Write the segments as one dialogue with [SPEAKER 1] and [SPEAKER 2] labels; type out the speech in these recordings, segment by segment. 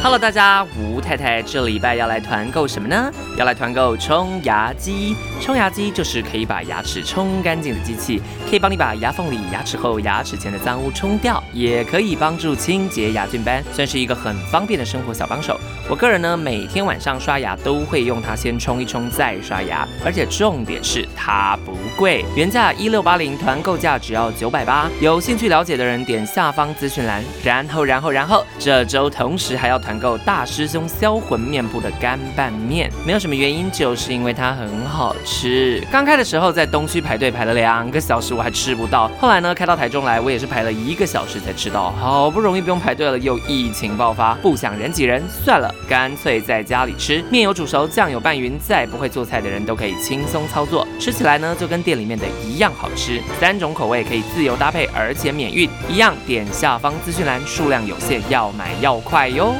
[SPEAKER 1] Hello，大家，吴太太这礼拜要来团购什么呢？要来团购冲牙机。冲牙机就是可以把牙齿冲干净的机器，可以帮你把牙缝里、牙齿后、牙齿前的脏污冲掉，也可以帮助清洁牙菌斑，算是一个很方便的生活小帮手。我个人呢，每天晚上刷牙都会用它先冲一冲再刷牙，而且重点是它不贵，原价一六八零，团购价只要九百八。有兴趣了解的人点下方资讯栏。然后，然后，然后，这周同时还要团购大师兄销魂面铺的干拌面，没有什么原因，就是因为它很好吃。刚开的时候在东区排队排了两个小时，我还吃不到。后来呢，开到台中来，我也是排了一个小时才吃到。好不容易不用排队了，又疫情爆发，不想人挤人，算了，干脆在家里吃。面有煮熟，酱有拌匀，再不会做菜的人都可以轻松操作。吃起来呢，就跟店里面的一样好吃。三种口味可以自由搭配，而且免运。一样点下方资讯栏，数量有限，要买要快哟。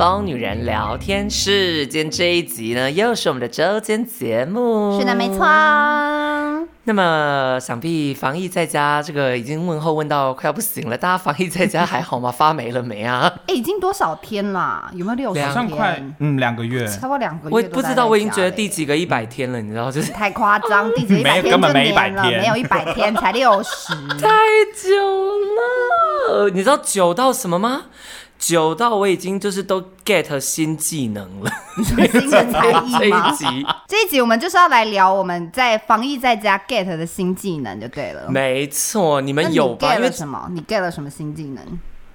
[SPEAKER 1] 疯女人聊天室，今天这一集呢，又是我们的周间节目。
[SPEAKER 2] 是的，没错。
[SPEAKER 1] 那么，想必防疫在家，这个已经问候问到快要不行了。大家防疫在家还好吗？发霉了没啊？
[SPEAKER 2] 哎，已经多少天了？有没有六十天？
[SPEAKER 3] 好像快嗯两个月，
[SPEAKER 2] 差不多两个月。
[SPEAKER 1] 我不知道，我已经觉得第几个一百天了，你知道就是
[SPEAKER 2] 太夸张，第几个一百天
[SPEAKER 3] 根本没一百天，
[SPEAKER 2] 没有一百天，才六十，
[SPEAKER 1] 太久了。你知道久到什么吗？久到我已经就是都 get 新技能了，
[SPEAKER 2] 新的才艺吗？这一集，这一集我们就是要来聊我们在防疫在家 get 的新技能就对了。
[SPEAKER 1] 没错，你们有
[SPEAKER 2] get 了什么？你 get 了什么新技能？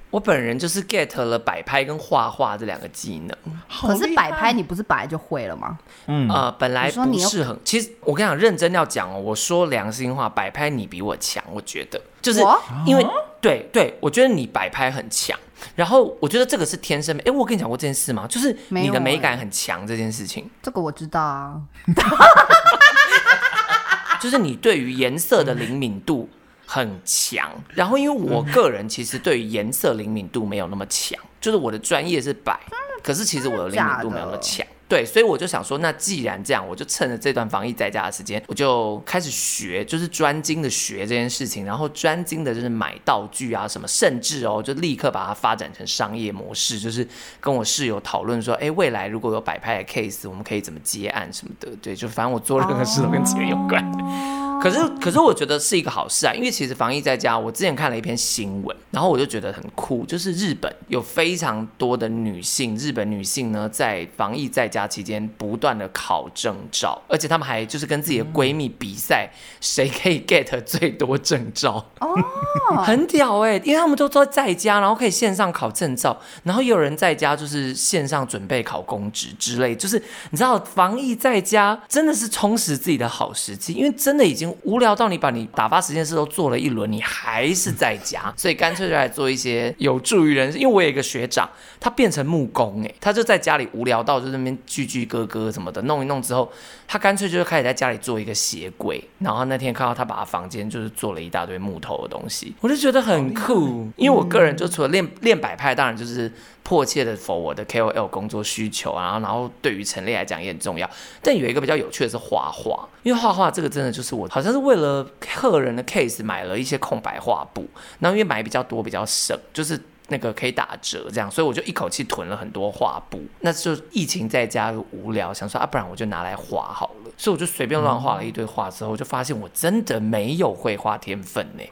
[SPEAKER 1] 我本人就是 get 了摆拍跟画画这两个技能。
[SPEAKER 2] 可是摆拍你不是本来就会了吗？
[SPEAKER 1] 嗯，呃，本来不是很。其实我跟你讲，认真要讲哦，我说良心话，摆拍你比我强，我觉得就是因为、啊、对对，我觉得你摆拍很强。然后我觉得这个是天生美。哎，我跟你讲过这件事吗？就是你的美感很强这件事情。
[SPEAKER 2] 这个我知道啊。
[SPEAKER 1] 就是你对于颜色的灵敏度很强。然后因为我个人其实对于颜色灵敏度没有那么强，就是我的专业是摆，可是其实我的灵敏度没有那么强。对，所以我就想说，那既然这样，我就趁着这段防疫在家的时间，我就开始学，就是专精的学这件事情，然后专精的就是买道具啊什么，甚至哦，就立刻把它发展成商业模式，就是跟我室友讨论说，哎，未来如果有摆拍的 case，我们可以怎么接案什么的。对，就反正我做任何事都跟钱有关。Oh. 可是，可是我觉得是一个好事啊，因为其实防疫在家，我之前看了一篇新闻，然后我就觉得很酷，就是日本有非常多的女性，日本女性呢在防疫在家期间不断的考证照，而且她们还就是跟自己的闺蜜比赛，谁可以 get 最多证照哦，很屌哎、欸，因为他们都都在家，然后可以线上考证照，然后也有人在家就是线上准备考公职之类，就是你知道防疫在家真的是充实自己的好时机，因为真的已经。无聊到你把你打发时间的事都做了一轮，你还是在家，所以干脆就来做一些有助于人。因为我有一个学长，他变成木工，哎，他就在家里无聊到就那边锯锯割割什么的，弄一弄之后，他干脆就是开始在家里做一个鞋柜。然后那天看到他把他房间就是做了一大堆木头的东西，我就觉得很酷。因为我个人就除了练练摆拍，当然就是。迫切的 for 我的 KOL 工作需求啊，然后对于陈列来讲也很重要。但有一个比较有趣的是画画，因为画画这个真的就是我好像是为了客人的 case 买了一些空白画布，然后因为买比较多比较省，就是。那个可以打折，这样，所以我就一口气囤了很多画布。那就疫情在家无聊，想说啊，不然我就拿来画好了。所以我就随便乱画了一堆画，之后我就发现我真的没有绘画天分呢。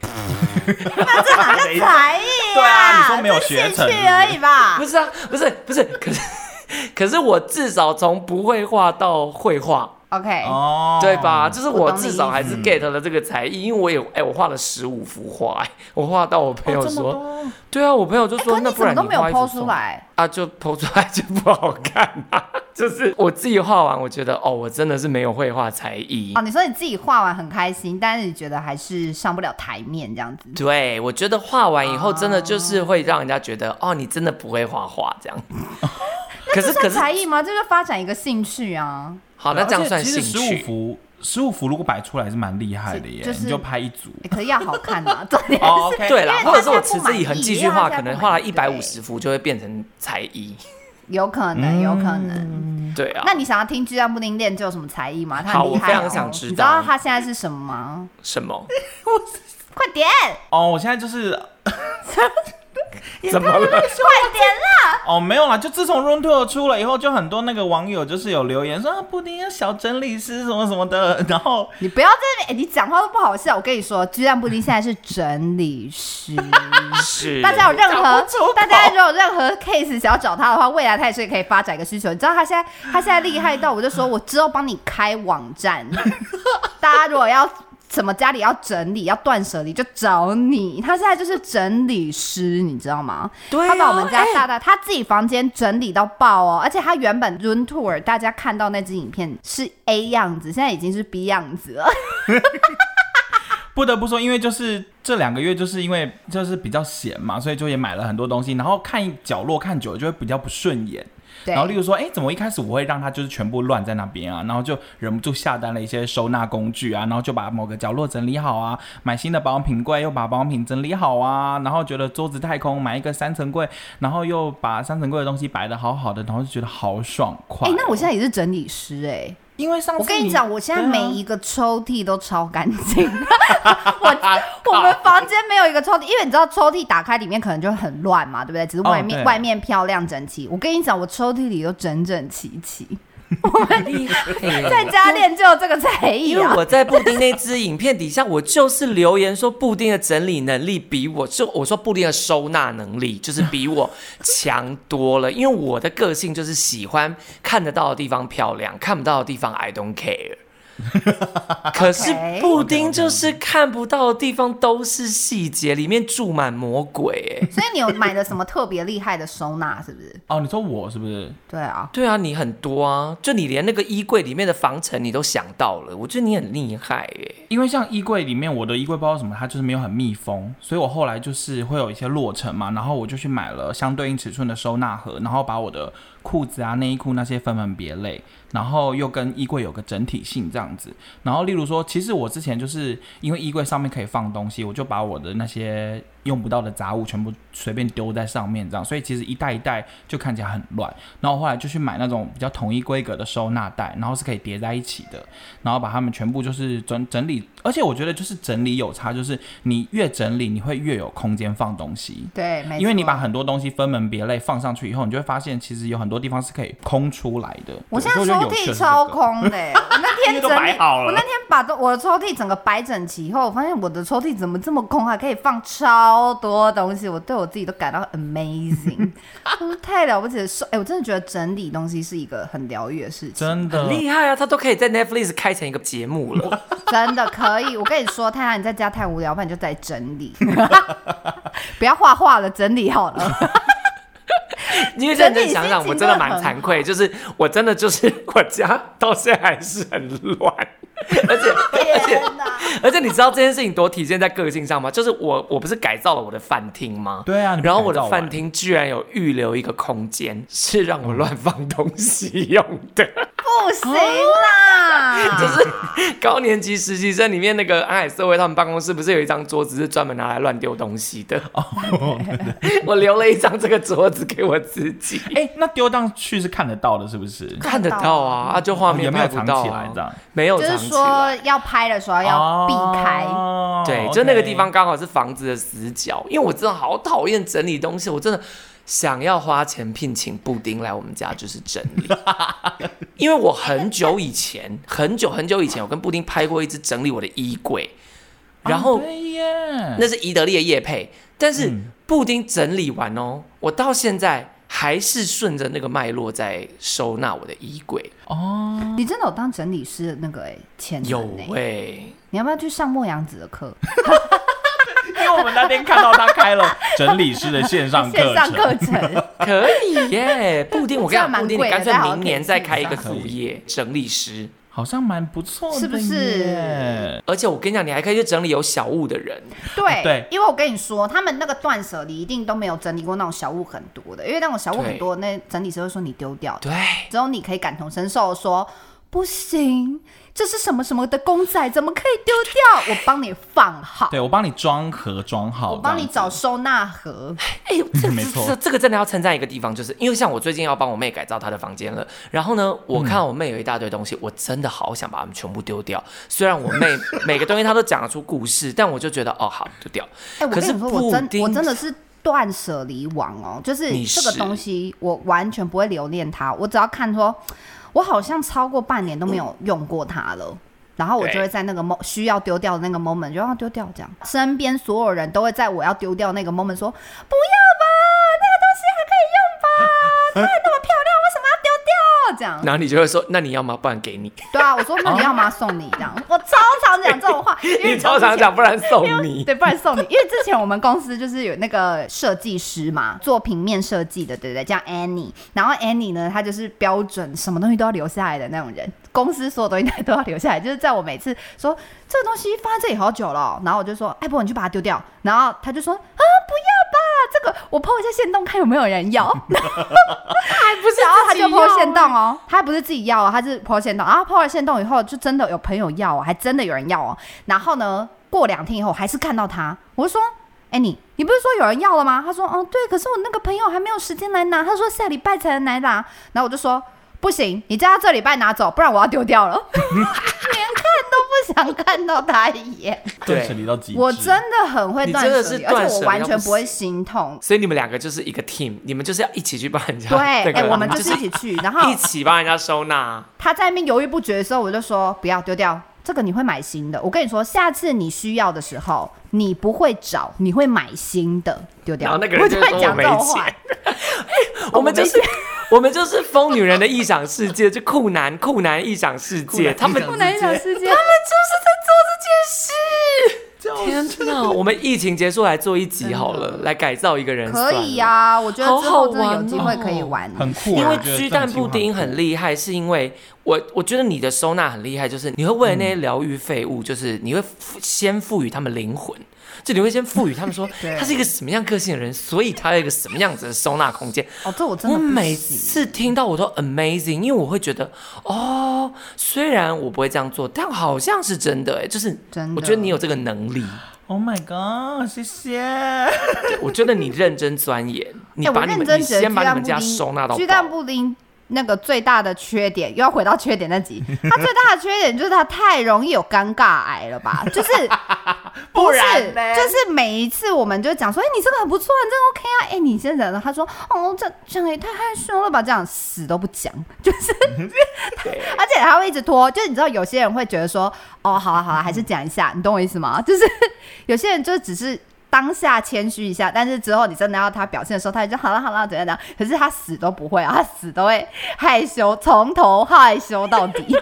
[SPEAKER 2] 那这哪是才艺？
[SPEAKER 3] 对啊，你说没有学成
[SPEAKER 2] 而已吧？
[SPEAKER 1] 不是啊，不是不是，可是可是我至少从不会画到会画。
[SPEAKER 2] OK，
[SPEAKER 1] 对吧？就是我至少还是 get 了这个才艺，因为我也哎、欸，我画了十五幅画，哎，我画到我朋友说，哦、对啊，我朋友就说，欸、那不然你画一幅出来啊，就 po 出来就不好看啊。就是我自己画完，我觉得哦，我真的是没有绘画才艺。
[SPEAKER 2] 哦，你说你自己画完很开心，但是你觉得还是上不了台面这样子？
[SPEAKER 1] 对，我觉得画完以后真的就是会让人家觉得哦，哦，你真的不会画画这样。
[SPEAKER 2] 可是可是才艺吗？这个发展一个兴趣啊。
[SPEAKER 1] 好，那这样算兴趣。
[SPEAKER 3] 其实十五幅，十五幅如果摆出来是蛮厉害的耶，就是、你就拍一组。
[SPEAKER 2] 欸、可是要好看啊，重点是。
[SPEAKER 1] 哦 okay、对啦，或者是我持之以恒继续画，可能画了一百五十幅就会变成才艺。
[SPEAKER 2] 有可能，有可能。
[SPEAKER 1] 对啊。
[SPEAKER 2] 那你想要听巨蛋布丁练就有什么才艺吗？他
[SPEAKER 1] 好，我非
[SPEAKER 2] 很厉害哦
[SPEAKER 1] 常想知道。
[SPEAKER 2] 你知道他现在是什么吗？
[SPEAKER 1] 什么？
[SPEAKER 2] 快点！
[SPEAKER 3] 哦，我现在就是。
[SPEAKER 1] 怎么了？快点
[SPEAKER 2] 啦！
[SPEAKER 3] 哦，没有啦，就自从 Room Tour 出了以后，就很多那个网友就是有留言说啊，布丁要小整理师什么什么的。然后
[SPEAKER 2] 你不要在那你讲话都不好笑。我跟你说，居然布丁现在是整理师，
[SPEAKER 1] 是
[SPEAKER 2] 大家有任何大家如果有任何 case 想要找他的话，未来他也是可以发展一个需求。你知道他现在他现在厉害到，我就说我之后帮你开网站，大家如果要。什么家里要整理要断舍离就找你，他现在就是整理师，你知道
[SPEAKER 1] 吗？
[SPEAKER 2] 他把我们家大大、欸、他自己房间整理到爆哦，而且他原本 room tour 大家看到那支影片是 A 样子，现在已经是 B 样子了。
[SPEAKER 3] 不得不说，因为就是这两个月就是因为就是比较闲嘛，所以就也买了很多东西，然后看角落看久了就会比较不顺眼。然后，例如说，哎，怎么一开始我会让它就是全部乱在那边啊？然后就忍不住下单了一些收纳工具啊，然后就把某个角落整理好啊，买新的保养品柜，又把保养品整理好啊，然后觉得桌子太空，买一个三层柜，然后又把三层柜的东西摆的好好的，然后就觉得好爽快。
[SPEAKER 2] 哎，那我现在也是整理师哎。
[SPEAKER 3] 因为上次
[SPEAKER 2] 我跟你讲，我现在每一个抽屉都超干净。我我们房间没有一个抽屉，因为你知道抽屉打开里面可能就很乱嘛，对不对？只是外面、哦、外面漂亮整齐。我跟你讲，我抽屉里都整整齐齐。我很厉害，在家练就这个才艺、啊。
[SPEAKER 1] 因为我在布丁那支影片底下，我就是留言说布丁的整理能力比我就我说布丁的收纳能力就是比我强多了。因为我的个性就是喜欢看得到的地方漂亮，看不到的地方 I don't care。可是布丁就是看不到的地方都是细节，里面住满魔鬼哎。
[SPEAKER 2] 所以你有买的什么特别厉害的收纳是不是？
[SPEAKER 3] 哦，你说我是不是？
[SPEAKER 2] 对啊，
[SPEAKER 1] 对啊，你很多啊，就你连那个衣柜里面的防尘你都想到了，我觉得你很厉害哎。
[SPEAKER 3] 因为像衣柜里面，我的衣柜不知道什么，它就是没有很密封，所以我后来就是会有一些落尘嘛，然后我就去买了相对应尺寸的收纳盒，然后把我的裤子啊、内衣裤那些分门别类。然后又跟衣柜有个整体性这样子，然后例如说，其实我之前就是因为衣柜上面可以放东西，我就把我的那些用不到的杂物全部随便丢在上面这样，所以其实一袋一袋就看起来很乱。然后后来就去买那种比较统一规格的收纳袋，然后是可以叠在一起的，然后把它们全部就是整整理。而且我觉得就是整理有差，就是你越整理，你会越有空间放东西。
[SPEAKER 2] 对，没错。
[SPEAKER 3] 因为你把很多东西分门别类放上去以后，你就会发现其实有很多地方是可以空出来的。
[SPEAKER 2] 我现在。抽屉超空的，我那天整理，我那天把 我的抽屉整个摆整齐以后，我发现我的抽屉怎么这么空，还可以放超多东西，我对我自己都感到 amazing，太了不起了！哎、欸，我真的觉得整理东西是一个很疗愈的事情，
[SPEAKER 3] 真的
[SPEAKER 1] 很厉害啊！他都可以在 Netflix 开成一个节目了，
[SPEAKER 2] 真的可以。我跟你说，太太你在家太无聊，不然你就在整理，不要画画了，整理好了。
[SPEAKER 1] 因为认真想想，我真的蛮惭愧，就是我真的就是我家到现在还是很乱，而且而且而且你知道这件事情多体现在个性上吗？就是我我不是改造了我的饭厅吗？
[SPEAKER 3] 对啊，
[SPEAKER 1] 然后我的饭厅居然有预留一个空间是让我乱放东西用的，
[SPEAKER 2] 不行啦！
[SPEAKER 1] 就是高年级实习生里面那个安海社会他们办公室不是有一张桌子是专门拿来乱丢东西的？哦，我留了一张这个桌子给我自己。
[SPEAKER 3] 哎、欸，那丢上去是看得到的，是不是？
[SPEAKER 1] 看得到啊，啊，就画面拍不到、啊哦、没有藏起来这样，没有藏
[SPEAKER 2] 说要拍的时候要避开，
[SPEAKER 3] 哦、
[SPEAKER 1] 对，就那个地方刚好是房子的死角。因为我真的好讨厌整理东西，我真的想要花钱聘请布丁来我们家就是整理。因为我很久以前，很久很久以前，我跟布丁拍过一支整理我的衣柜，然后、哦、那是宜德利的叶配，但是布丁整理完哦，我到现在。还是顺着那个脉络在收纳我的衣柜
[SPEAKER 2] 哦。你真的有当整理师的那个哎，潜
[SPEAKER 1] 有哎。
[SPEAKER 2] 你要不要去上莫阳子的课？
[SPEAKER 3] 因为我们那天看到他开了 整理师的线上课程，
[SPEAKER 2] 线上课程
[SPEAKER 1] 可以耶。布丁，我跟你讲，布丁，你干脆明年再开一个副业，整理师。
[SPEAKER 3] 好像蛮不错的，
[SPEAKER 2] 是不是？
[SPEAKER 1] 而且我跟你讲，你还可以去整理有小物的人。
[SPEAKER 2] 对对，因为我跟你说，他们那个断舍离一定都没有整理过那种小物很多的，因为那种小物很多，那整理师会说你丢掉。
[SPEAKER 1] 对，
[SPEAKER 2] 之后你可以感同身受说。不行。这是什么什么的公仔，怎么可以丢掉？我帮你放好，
[SPEAKER 3] 对，我帮你装盒装好，
[SPEAKER 2] 我帮你找收纳盒。
[SPEAKER 1] 哎呦，这没错，这这个真的要称赞一个地方，就是因为像我最近要帮我妹改造她的房间了，然后呢，我看我妹有一大堆东西，嗯、我真的好想把它们全部丢掉。虽然我妹 每个东西她都讲得出故事，但我就觉得哦，好丢掉。
[SPEAKER 2] 哎，我跟你说，我真我真的是断舍离王哦，就是这个东西，我完全不会留恋它，我只要看说。我好像超过半年都没有用过它了，然后我就会在那个 mo 需要丢掉的那个 moment 就要丢掉，这样身边所有人都会在我要丢掉那个 moment 说，不要吧，那个东西还可以用吧，它还那么漂亮？这样，
[SPEAKER 1] 然后你就会说，那你要吗？不然给你。
[SPEAKER 2] 对啊，我说那你要吗？送你这样，我超常讲这种话，
[SPEAKER 1] 你超常讲，不然送你，
[SPEAKER 2] 对，不然送你，因为之前我们公司就是有那个设计师嘛，做平面设计的，对不对？叫 Annie，然后 Annie 呢，她就是标准什么东西都要留下来的那种人，公司所有东西都要留下来，就是在我每次说这个东西放在这里好久了，然后我就说，哎，不，你去把它丢掉，然后他就说，啊，不要吧，这个我 po 一下限动，看有没有人要，还 不是，然后他就 po 限动哦，他不是自己要哦，他是 po 限动，然后 po 了线动以后，就真的有朋友要哦，还真的有人要哦，然后呢，过两天以后还是看到他，我就说，哎，你你不是说有人要了吗？他说，哦，对，可是我那个朋友还没有时间来拿，他说下礼拜才能来拿，然后我就说。不行，你叫他这礼拜拿走，不然我要丢掉了。都不想看到他一眼。
[SPEAKER 3] 断舍离到极致。
[SPEAKER 2] 我真的很会断舍离，而且我完全不会心痛。
[SPEAKER 1] 所以你们两个就是一个 team，你们就是要一起去帮人家。
[SPEAKER 2] 对，哎、欸，我们就是一起去，然后
[SPEAKER 1] 一起帮人家收纳。
[SPEAKER 2] 他在那边犹豫不决的时候，我就说不要丢掉这个，你会买新的。我跟你说，下次你需要的时候，你不会找，你会买新的丢掉。
[SPEAKER 1] 然后那个人就会讲这种话。我们就是。我们就是疯女人的异想世界，就酷男酷男异想世界，他们
[SPEAKER 2] 酷男异想世界，
[SPEAKER 1] 就是在做这件事。天哪，我们疫情结束来做一集好了，来改造一个人。
[SPEAKER 2] 可以呀，我觉得之后真的有机会可以玩，
[SPEAKER 3] 很酷。
[SPEAKER 1] 因为鸡蛋布丁很厉害，是因为我我觉得你的收纳很厉害，就是你会为了那些疗愈废物，就是你会先赋予他们灵魂。就你会先赋予他们说，他是一个什么样个性的人，所以他有一个什么样子的收纳空间。
[SPEAKER 2] 哦，这我真的，
[SPEAKER 1] 我每次听到我都 amazing，因为我会觉得，哦，虽然我不会这样做，但好像是真的，哎，就是真的。我觉得你有这个能力。
[SPEAKER 3] Oh my god，谢谢。
[SPEAKER 1] 我觉得你认真钻研，你把你们，你先把你们家收纳到。
[SPEAKER 2] 鸡蛋布丁。那个最大的缺点又要回到缺点那集，他最大的缺点就是他太容易有尴尬癌了吧？就是不是？就是每一次我们就讲说，哎、欸，你这个很不错，你这个 OK 啊，哎、欸，你现在呢？他说，哦，这这样也太害羞了吧？这样死都不讲，就是，而且他会一直拖。就是你知道，有些人会觉得说，哦，好了好了，还是讲一下，你懂我意思吗？就是有些人就只是。当下谦虚一下，但是之后你真的要他表现的时候，他就好了好了怎样怎样。可是他死都不会啊，他死都会害羞，从头 害羞到底。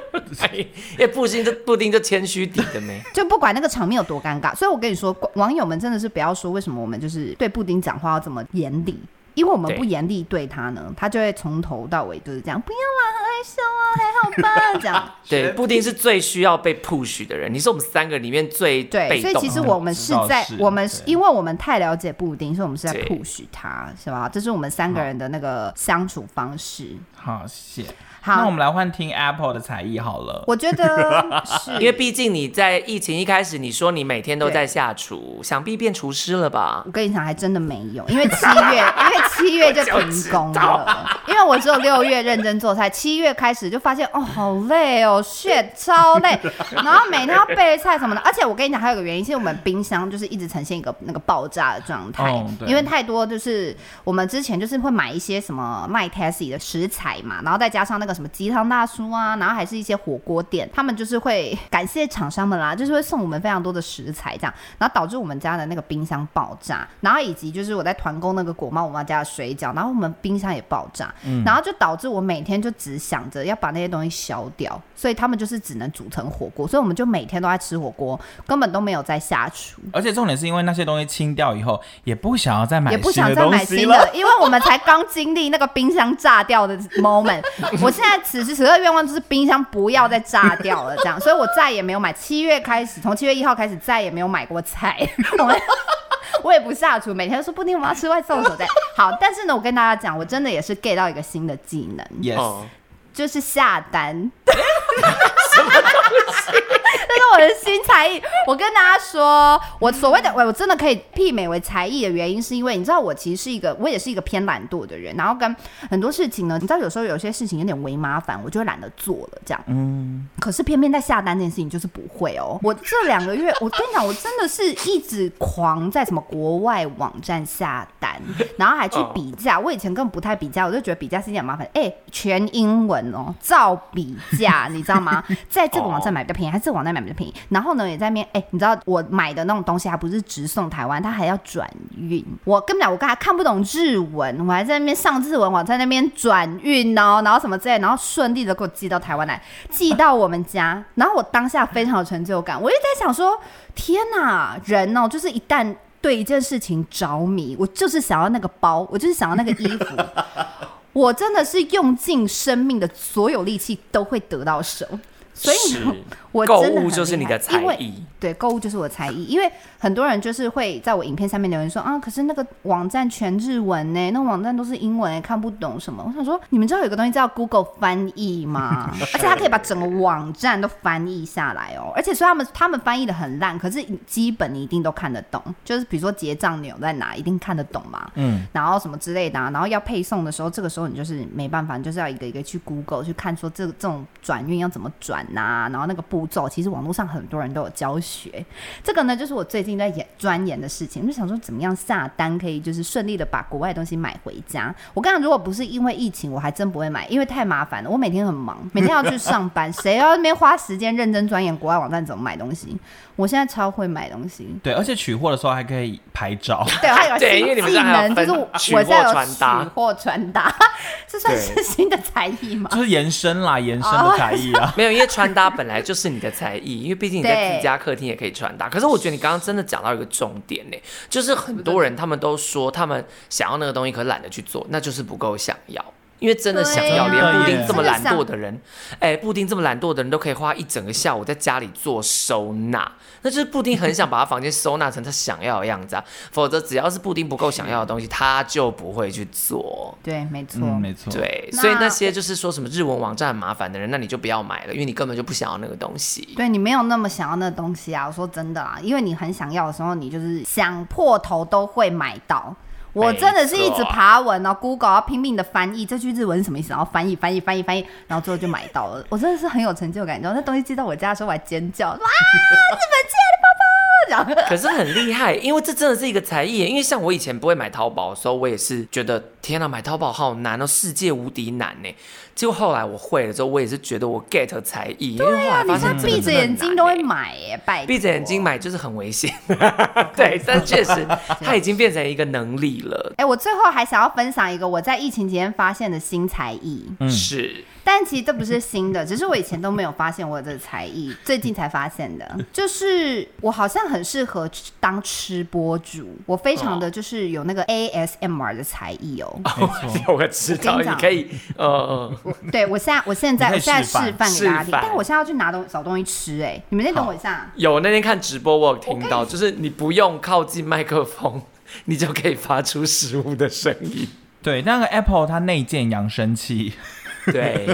[SPEAKER 1] 因为布丁就布丁就谦虚底的没，
[SPEAKER 2] 就不管那个场面有多尴尬。所以我跟你说，网友们真的是不要说为什么我们就是对布丁讲话要这么严厉。因为我们不严厉对他呢，他就会从头到尾就是这样，不要啦，羞啊，还好吧，这样。
[SPEAKER 1] 对，布丁是最需要被 push 的人，你是我们三个里面最
[SPEAKER 2] 对，所以其实我们是在是我们，对因为我们太了解布丁，所以我们是在 push 他，是吧？这是我们三个人的那个相处方式。
[SPEAKER 3] 好，谢谢。好，那我们来换听 Apple 的才艺好了。
[SPEAKER 2] 我觉得是，
[SPEAKER 1] 因为毕竟你在疫情一开始，你说你每天都在下厨，想必变厨师了吧？
[SPEAKER 2] 我跟你讲，还真的没有，因为七月，因为七月就停工了。因为我只有六月认真做菜，七月开始就发现哦，好累哦，shit，超累。然后每天要备菜什么的，而且我跟你讲，还有个原因，是我们冰箱就是一直呈现一个那个爆炸的状态，哦、因为太多就是我们之前就是会买一些什么卖 Tasty 的食材嘛，然后再加上那个。什么鸡汤大叔啊，然后还是一些火锅店，他们就是会感谢厂商们啦，就是会送我们非常多的食材，这样，然后导致我们家的那个冰箱爆炸，然后以及就是我在团购那个果妈我妈家的水饺，然后我们冰箱也爆炸，嗯、然后就导致我每天就只想着要把那些东西消掉，所以他们就是只能煮成火锅，所以我们就每天都在吃火锅，根本都没有在下厨。
[SPEAKER 3] 而且重点是因为那些东西清掉以后，也不想要再买，
[SPEAKER 2] 也不想再买新的，因为我们才刚经历那个冰箱炸掉的 moment，我现在此时此刻愿望就是冰箱不要再炸掉了，这样，所以我再也没有买。七月开始，从七月一号开始，再也没有买过菜。我 我也不下厨，每天都说不定，我要吃外送所在。好，但是呢，我跟大家讲，我真的也是 get 到一个新的技能，Yes，就是下单。
[SPEAKER 1] 什么东西？
[SPEAKER 2] 这是我的新才艺。我跟大家说，我所谓的我我真的可以媲美为才艺的原因，是因为你知道，我其实是一个，我也是一个偏懒惰的人。然后跟很多事情呢，你知道，有时候有些事情有点微麻烦，我就会懒得做了。这样，嗯。可是偏偏在下单这件事情就是不会哦。我这两个月，我跟你讲，我真的是一直狂在什么国外网站下单，然后还去比价。我以前根本不太比价，我就觉得比价是一件麻烦。哎，全英文哦，照比价，你知道吗？在这个网站买比较便宜，还是这个网站买比较便宜？然后呢，也在那边哎，你知道我买的那种东西还不是直送台湾，它还要转运。我根本讲，我刚才看不懂日文，我还在那边上日文网，站那边转运哦，然后什么之类，然后顺利的给我寄到台湾来，寄到我们家。然后我当下非常有成就感，我一直在想说，天哪，人哦，就是一旦对一件事情着迷，我就是想要那个包，我就是想要那个衣服。我真的是用尽生命的所有力气都会得到手，所以呢，我
[SPEAKER 1] 购物就是你的才艺。
[SPEAKER 2] 对，购物就是我的才艺，因为很多人就是会在我影片下面留言说啊，可是那个网站全日文呢，那个网站都是英文，看不懂什么。我想说，你们知道有个东西叫 Google 翻译吗？而且它可以把整个网站都翻译下来哦。而且说他们他们翻译的很烂，可是基本你一定都看得懂。就是比如说结账钮在哪，一定看得懂嘛。嗯。然后什么之类的，啊，然后要配送的时候，这个时候你就是没办法，你就是要一个一个去 Google 去看说这个这种转运要怎么转呐，然后那个步骤，其实网络上很多人都有教学。这个呢，就是我最近在研钻研的事情。我就想说，怎么样下单可以就是顺利的把国外东西买回家。我刚刚如果不是因为疫情，我还真不会买，因为太麻烦了。我每天很忙，每天要去上班，谁要那边花时间认真钻研国外网站怎么买东西？我现在超会买东西，
[SPEAKER 3] 对，而且取货的时候还可以拍照，
[SPEAKER 2] 对，还有
[SPEAKER 1] 对，因为你们技能
[SPEAKER 2] 就是我现在有取货传达，这算是新的才艺吗？
[SPEAKER 3] 就是延伸啦，延伸的才艺啊，
[SPEAKER 1] 没有，因为穿搭本来就是你的才艺，因为毕竟你在自己家客厅也可以穿搭。可是我觉得你刚刚真的讲到一个重点呢，就是很多人他们都说他们想要那个东西，可懒得去做，那就是不够想要。因为真的想要，连布丁这么懒惰的人，哎、欸，布丁这么懒惰的人都可以花一整个下午在家里做收纳，那就是布丁很想把他房间收纳成他想要的样子啊。否则，只要是布丁不够想要的东西，他就不会去做。
[SPEAKER 2] 对，没错，
[SPEAKER 3] 嗯、没错。
[SPEAKER 1] 对，所以那些就是说什么日文网站很麻烦的人，那你就不要买了，因为你根本就不想要那个东西。
[SPEAKER 2] 对，你没有那么想要那个东西啊！我说真的啊，因为你很想要的时候，你就是想破头都会买到。我真的是一直爬文哦，Google 要拼命的翻译这句日文是什么意思，然后翻译翻译翻译翻译，然后最后就买到了。我真的是很有成就感，然后那东西寄到我家的时候，我还尖叫，哇，日本
[SPEAKER 1] 可是很厉害，因为这真的是一个才艺。因为像我以前不会买淘宝的时候，我也是觉得天哪，买淘宝好难哦，世界无敌难呢。结果后来我会了之后，我也是觉得我 get 才艺，
[SPEAKER 2] 对啊，
[SPEAKER 1] 因为后来发现
[SPEAKER 2] 你闭着眼睛都会买耶，拜托。
[SPEAKER 1] 闭着眼睛买就是很危险，对，但确实它已经变成一个能力了。
[SPEAKER 2] 哎，我最后还想要分享一个我在疫情期间发现的新才艺，
[SPEAKER 1] 嗯，是。
[SPEAKER 2] 但其实这不是新的，只是我以前都没有发现我有这个才艺，最近才发现的。就是我好像很适合当吃播主，我非常的就是有那个 ASMR 的才艺哦。
[SPEAKER 1] 哦，我知道，你可以，呃呃，
[SPEAKER 2] 对我现在，我现在，我现在示范给大家听，但我现在要去拿东找东西吃，哎，你们先等我一下。
[SPEAKER 1] 有那天看直播，我有听到，就是你不用靠近麦克风，你就可以发出食物的声音。
[SPEAKER 3] 对，那个 Apple 它内建扬声器。
[SPEAKER 1] 对，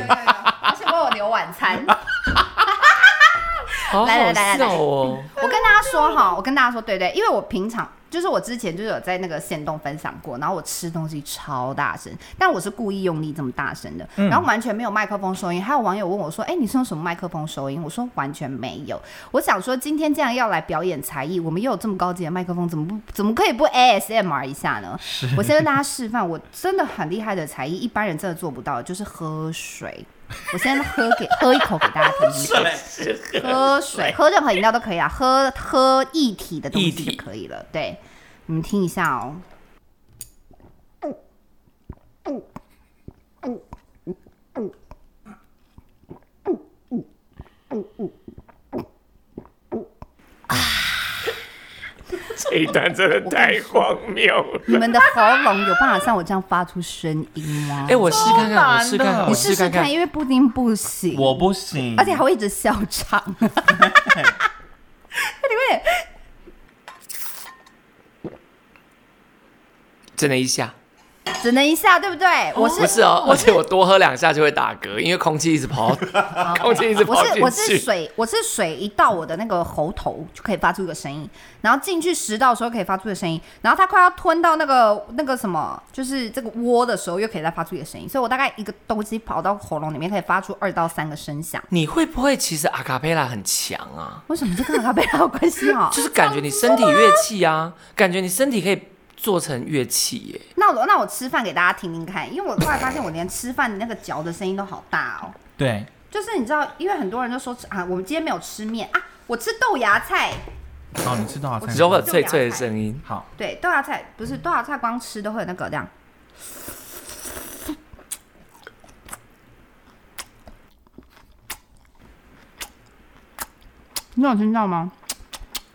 [SPEAKER 2] 而且我有留晚餐。
[SPEAKER 1] 好好笑哦！来来来来来，我
[SPEAKER 2] 跟大家说哈，我跟大家说，对对，因为我平常。就是我之前就是有在那个线动分享过，然后我吃东西超大声，但我是故意用力这么大声的，然后完全没有麦克风收音。还有网友问我说：“哎、欸，你是用什么麦克风收音？”我说：“完全没有。”我想说，今天既然要来表演才艺，我们又有这么高级的麦克风，怎么不 怎么可以不 ASMR 一下呢？我先跟大家示范，我真的很厉害的才艺，一般人真的做不到，就是喝水。我先喝给喝一口给大家听听，喝水，喝任何饮料都可以啊，喝喝液体的东西就可以了。对，你们听一下哦。
[SPEAKER 1] 这一段真的太荒谬了！
[SPEAKER 2] 你们的喉咙有办法像我这样发出声音吗？
[SPEAKER 1] 哎、欸，我试看看，我试看看，
[SPEAKER 2] 你试试看，因为布丁不行，
[SPEAKER 3] 我不行，
[SPEAKER 2] 而且还会一直笑场。你会
[SPEAKER 1] 真的一下，
[SPEAKER 2] 只能一下，对不对？我是
[SPEAKER 1] 不是哦，而且我多喝两下就会打嗝，因为空气一直跑，空气一直跑。
[SPEAKER 2] 我是我是水，我是水一到我的那个喉头就可以发出一个声音，然后进去食道的时候可以发出一个声音，然后它快要吞到那个那个什么，就是这个窝的时候又可以再发出一个声音，所以我大概一个东西跑到喉咙里面可以发出二到三个声响。
[SPEAKER 1] 你会不会其实阿卡贝拉很强啊？
[SPEAKER 2] 为什么这跟阿卡贝拉有关系啊？
[SPEAKER 1] 就是感觉你身体乐器啊，感觉你身体可以。做成乐器耶？
[SPEAKER 2] 那我那我吃饭给大家听听看，因为我后来发现我连吃饭的那个嚼的声音都好大哦。
[SPEAKER 3] 对，
[SPEAKER 2] 就是你知道，因为很多人都说啊，我们今天没有吃面啊，我吃豆芽菜。
[SPEAKER 3] 好，你吃豆芽菜，
[SPEAKER 1] 只会有脆脆的声音。
[SPEAKER 3] 好，
[SPEAKER 2] 对，豆芽菜不是豆芽菜，光吃都会有那个这样。你有听到吗？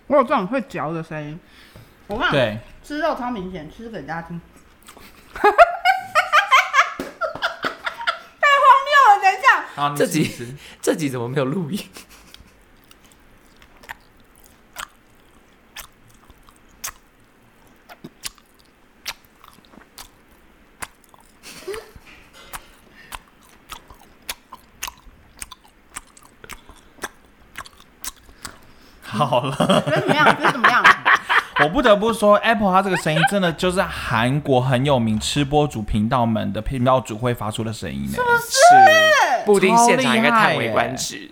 [SPEAKER 2] 我有这种会嚼的声音。我看对，吃肉超明显，吃给大家听。太荒谬了！等一下，
[SPEAKER 3] 好，
[SPEAKER 1] 这集这集怎么没有录音？
[SPEAKER 3] 好了，
[SPEAKER 2] 觉得怎么样？觉得怎么样？
[SPEAKER 3] 我不得不说，Apple 它这个声音真的就是韩国很有名吃播主频道们的频道主会发出的声音呢。
[SPEAKER 2] 是不是？
[SPEAKER 1] 布丁现场应该叹为观止。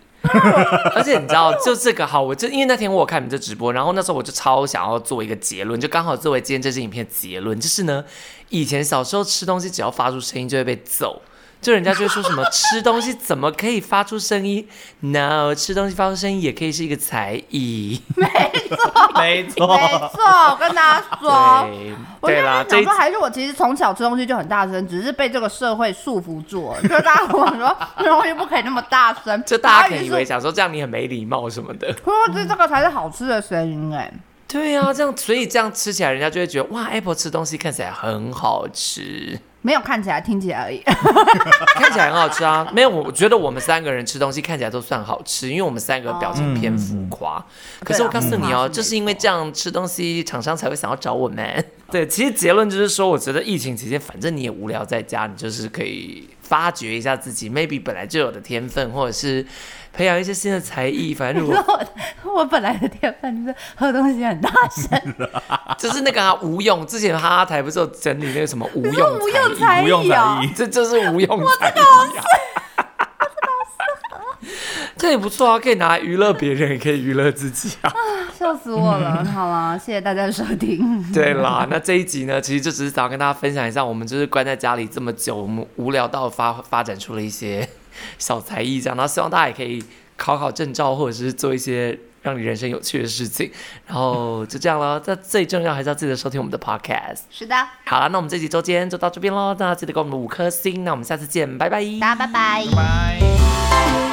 [SPEAKER 1] 而且你知道，就这个好，我就因为那天我有看你们这直播，然后那时候我就超想要做一个结论，就刚好作为今天这支影片的结论，就是呢，以前小时候吃东西只要发出声音就会被揍。就人家就会说什么吃东西怎么可以发出声音？No，吃东西发出声音也可以是一个才艺。
[SPEAKER 2] 没错，
[SPEAKER 3] 没错，
[SPEAKER 2] 没错。我跟大家说，
[SPEAKER 1] 对，对啦，
[SPEAKER 2] 这说还是我其实从小吃东西就很大声，只是被这个社会束缚住了。就大家跟我说吃东西不可以那么大声，
[SPEAKER 1] 就大家可以以为想说这样你很没礼貌什么的。
[SPEAKER 2] 说这这个才是好吃的声音哎。
[SPEAKER 1] 对啊，这样所以这样吃起来，人家就会觉得哇，Apple 吃东西看起来很好吃。
[SPEAKER 2] 没有看起来，听起来而已。
[SPEAKER 1] 看起来很好吃啊！没有，我觉得我们三个人吃东西看起来都算好吃，因为我们三个表情偏浮夸。嗯、可是我告诉你哦，就是因为这样吃东西，厂商才会想要找我们。对，其实结论就是说，我觉得疫情期间，反正你也无聊在家，你就是可以发掘一下自己 maybe 本来就有的天分，或者是。培养一些新的才艺，反正 我
[SPEAKER 2] 我本来的天分就是喝东西很大声，
[SPEAKER 1] 就是那个啊无用。之前哈哈台不是有整理那个什么无用
[SPEAKER 2] 无用才艺啊？
[SPEAKER 1] 这就是无用才艺。这也 不错啊，可以拿来娱乐别人，也可以娱乐自己啊！
[SPEAKER 2] 笑死我了。好了，谢谢大家的收听。
[SPEAKER 1] 对啦，那这一集呢，其实就只是想要跟大家分享一下，我们就是关在家里这么久，我们无聊到发发展出了一些。小才艺这样，然后希望大家也可以考考证照，或者是做一些让你人生有趣的事情。然后就这样了，但最重要还是要记得收听我们的 podcast。
[SPEAKER 2] 是的，
[SPEAKER 1] 好了，那我们这集周间就到这边喽，大家记得给我们五颗星，那我们下次见，拜拜，
[SPEAKER 2] 大家拜拜，
[SPEAKER 3] 拜拜。